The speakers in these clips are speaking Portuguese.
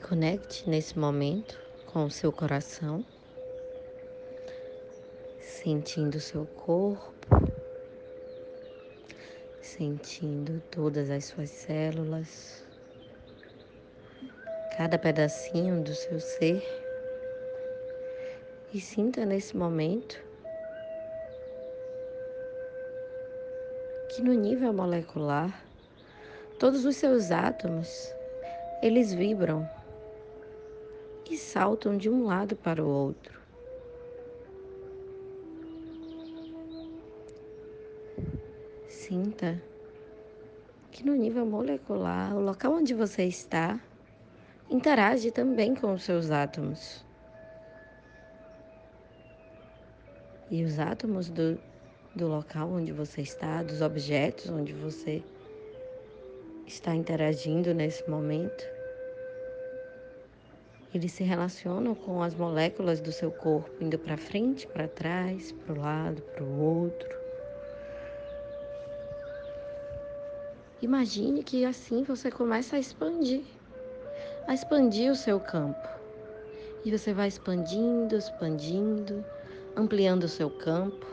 conecte nesse momento com o seu coração, sentindo o seu corpo, sentindo todas as suas células, cada pedacinho do seu ser. E sinta nesse momento que no nível molecular, todos os seus átomos, eles vibram e saltam de um lado para o outro. Sinta que no nível molecular, o local onde você está interage também com os seus átomos. E os átomos do, do local onde você está, dos objetos onde você está interagindo nesse momento, eles se relacionam com as moléculas do seu corpo, indo para frente, para trás, para o lado, para o outro. Imagine que assim você começa a expandir, a expandir o seu campo. E você vai expandindo, expandindo, ampliando o seu campo.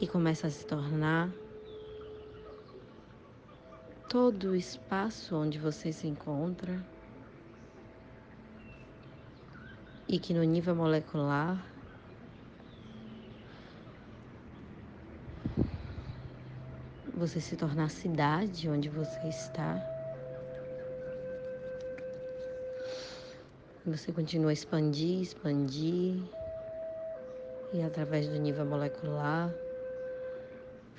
E começa a se tornar todo o espaço onde você se encontra e que no nível molecular você se torna a cidade onde você está. Você continua a expandir, expandir, e através do nível molecular,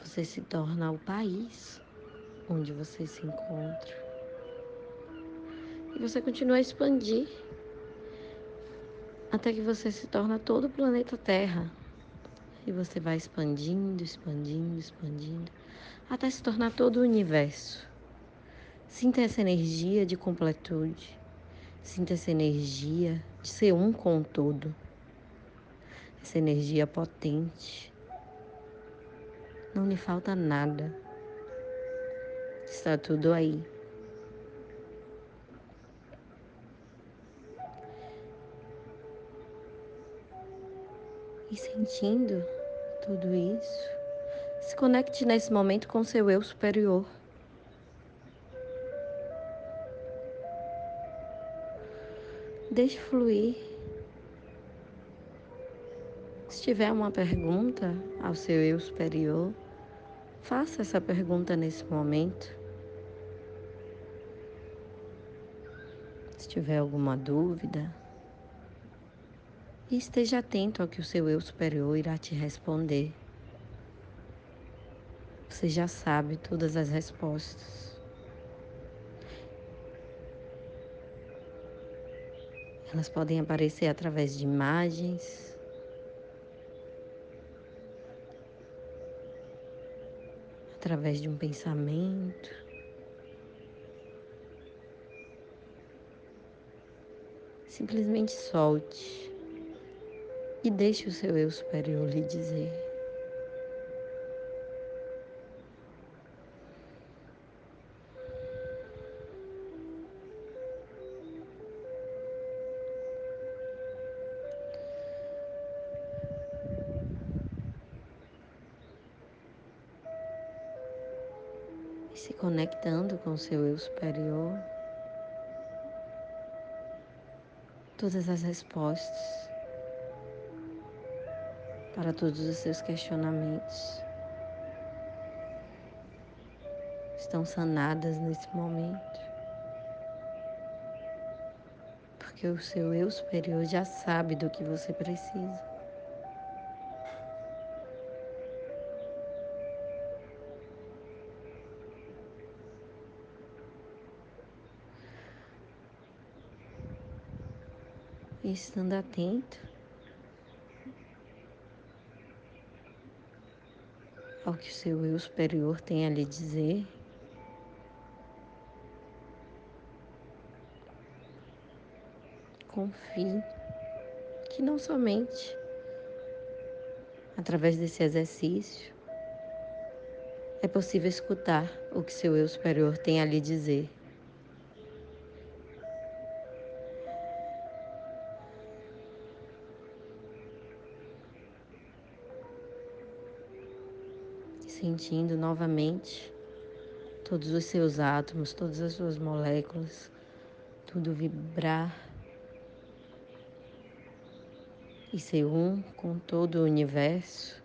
você se torna o país onde você se encontra. E você continua a expandir até que você se torna todo o planeta Terra. E você vai expandindo, expandindo, expandindo, até se tornar todo o universo. Sinta essa energia de completude. Sinta essa energia de ser um com o todo. Essa energia potente. Não lhe falta nada. Está tudo aí. E sentindo tudo isso, se conecte nesse momento com seu eu superior. Deixe fluir. Se tiver uma pergunta ao seu eu superior, faça essa pergunta nesse momento. Se tiver alguma dúvida, e esteja atento ao que o seu eu superior irá te responder. Você já sabe todas as respostas. Elas podem aparecer através de imagens, através de um pensamento. Simplesmente solte e deixe o seu eu superior lhe dizer. E se conectando com o seu eu superior. Todas as respostas para todos os seus questionamentos estão sanadas nesse momento. Porque o seu eu superior já sabe do que você precisa. Estando atento ao que o seu eu superior tem a lhe dizer. Confie que não somente através desse exercício é possível escutar o que seu eu superior tem a lhe dizer, sentindo novamente todos os seus átomos, todas as suas moléculas, tudo vibrar e ser um com todo o universo.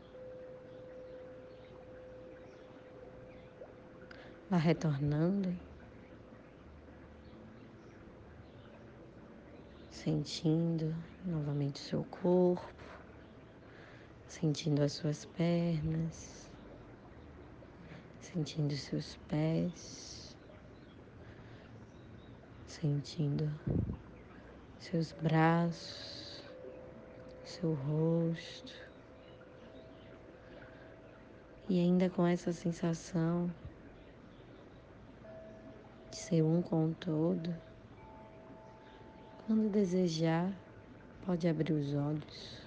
Vá retornando, sentindo novamente o seu corpo, sentindo as suas pernas, sentindo seus pés, sentindo seus braços, seu rosto. E ainda com essa sensação de ser um com o todo, quando desejar, pode abrir os olhos.